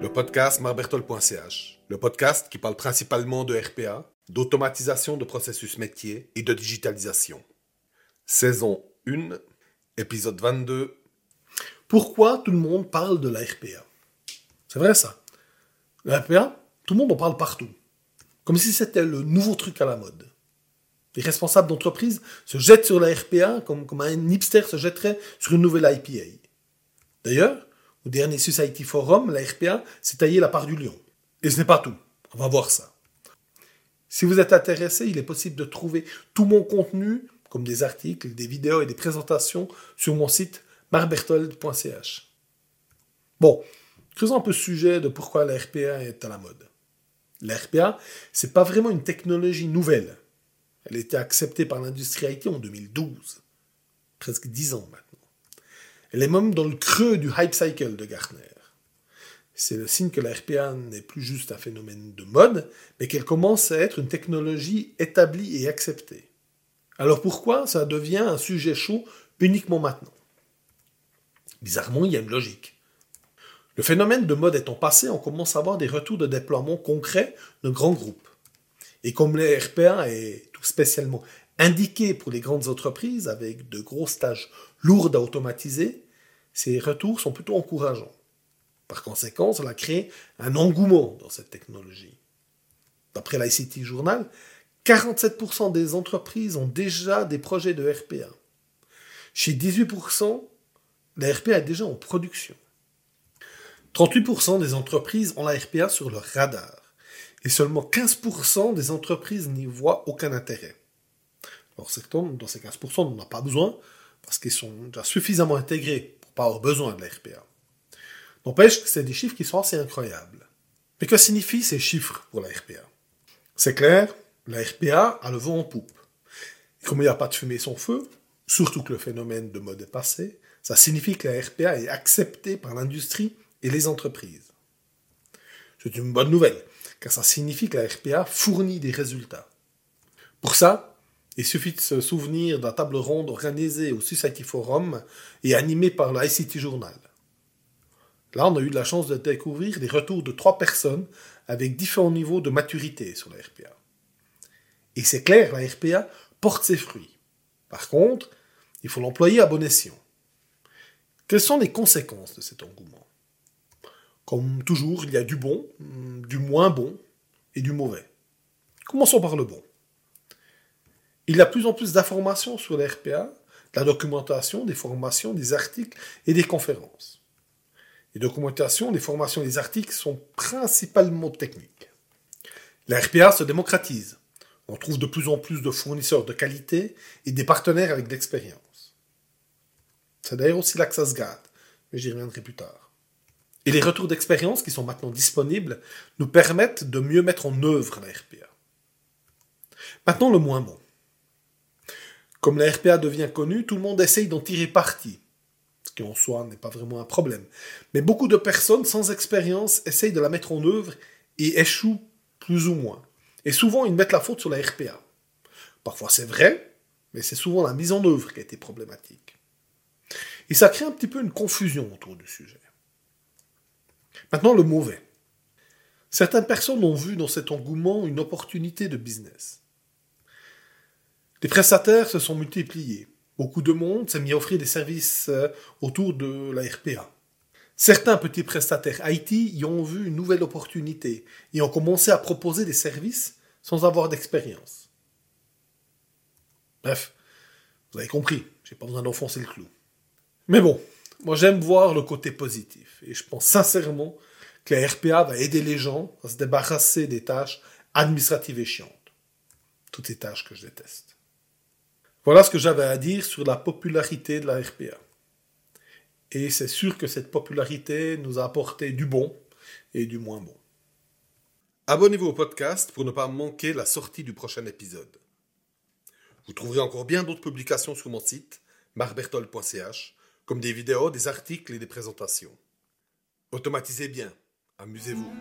Le podcast marbertol.ch, le podcast qui parle principalement de RPA, d'automatisation de processus métier et de digitalisation. Saison 1, épisode 22. Pourquoi tout le monde parle de la RPA C'est vrai ça. La RPA, tout le monde en parle partout. Comme si c'était le nouveau truc à la mode. Les responsables d'entreprise se jettent sur la RPA comme, un hipster se jetterait sur une nouvelle IPA. D'ailleurs, au dernier Society Forum, la RPA s'est taillé la part du lion. Et ce n'est pas tout. On va voir ça. Si vous êtes intéressé, il est possible de trouver tout mon contenu, comme des articles, des vidéos et des présentations, sur mon site marbertold.ch. Bon, creusons un peu ce sujet de pourquoi la RPA est à la mode. La RPA, c'est pas vraiment une technologie nouvelle. Elle a été acceptée par l'industrie IT en 2012. Presque dix ans maintenant. Elle est même dans le creux du hype cycle de Gartner. C'est le signe que la RPA n'est plus juste un phénomène de mode, mais qu'elle commence à être une technologie établie et acceptée. Alors pourquoi ça devient un sujet chaud uniquement maintenant? Bizarrement, il y a une logique. Le phénomène de mode étant passé, on commence à avoir des retours de déploiement concrets de grands groupes. Et comme la RPA est spécialement indiqué pour les grandes entreprises avec de grosses tâches lourdes à automatiser, ces retours sont plutôt encourageants. Par conséquent, cela crée un engouement dans cette technologie. D'après l'ICT Journal, 47% des entreprises ont déjà des projets de RPA. Chez 18%, la RPA est déjà en production. 38% des entreprises ont la RPA sur leur radar et seulement 15% des entreprises n'y voient aucun intérêt. Alors, dans ces 15%, on n'en a pas besoin parce qu'ils sont déjà suffisamment intégrés pour pas avoir besoin de la RPA. N'empêche que c'est des chiffres qui sont assez incroyables. Mais que signifient ces chiffres pour la RPA C'est clair, la RPA a le vent en poupe. Et comme il n'y a pas de fumée sans feu, surtout que le phénomène de mode est passé, ça signifie que la RPA est acceptée par l'industrie et les entreprises. C'est une bonne nouvelle, car ça signifie que la RPA fournit des résultats. Pour ça, il suffit de se souvenir d'un table ronde organisée au Society Forum et animée par l'ICT Journal. Là, on a eu de la chance de découvrir des retours de trois personnes avec différents niveaux de maturité sur la RPA. Et c'est clair, la RPA porte ses fruits. Par contre, il faut l'employer à bon escient. Quelles sont les conséquences de cet engouement? Comme toujours, il y a du bon, du moins bon et du mauvais. Commençons par le bon. Il y a de plus en plus d'informations sur la RPA, de la documentation, des formations, des articles et des conférences. Les documentations, les formations et les articles sont principalement techniques. La RPA se démocratise. On trouve de plus en plus de fournisseurs de qualité et des partenaires avec d'expérience. C'est d'ailleurs aussi là que mais j'y reviendrai plus tard. Et les retours d'expérience qui sont maintenant disponibles nous permettent de mieux mettre en œuvre la RPA. Maintenant, le moins bon. Comme la RPA devient connue, tout le monde essaye d'en tirer parti ce qui en soi n'est pas vraiment un problème. Mais beaucoup de personnes sans expérience essayent de la mettre en œuvre et échouent plus ou moins. Et souvent, ils mettent la faute sur la RPA. Parfois c'est vrai, mais c'est souvent la mise en œuvre qui a été problématique. Et ça crée un petit peu une confusion autour du sujet. Maintenant, le mauvais. Certaines personnes ont vu dans cet engouement une opportunité de business. Les prestataires se sont multipliés. Beaucoup de monde s'est mis à offrir des services euh, autour de la RPA. Certains petits prestataires IT y ont vu une nouvelle opportunité et ont commencé à proposer des services sans avoir d'expérience. Bref, vous avez compris, j'ai pas besoin d'enfoncer le clou. Mais bon, moi j'aime voir le côté positif et je pense sincèrement que la RPA va aider les gens à se débarrasser des tâches administratives et chiantes. Toutes ces tâches que je déteste. Voilà ce que j'avais à dire sur la popularité de la RPA. Et c'est sûr que cette popularité nous a apporté du bon et du moins bon. Abonnez-vous au podcast pour ne pas manquer la sortie du prochain épisode. Vous trouverez encore bien d'autres publications sur mon site, marbertol.ch, comme des vidéos, des articles et des présentations. Automatisez bien, amusez-vous.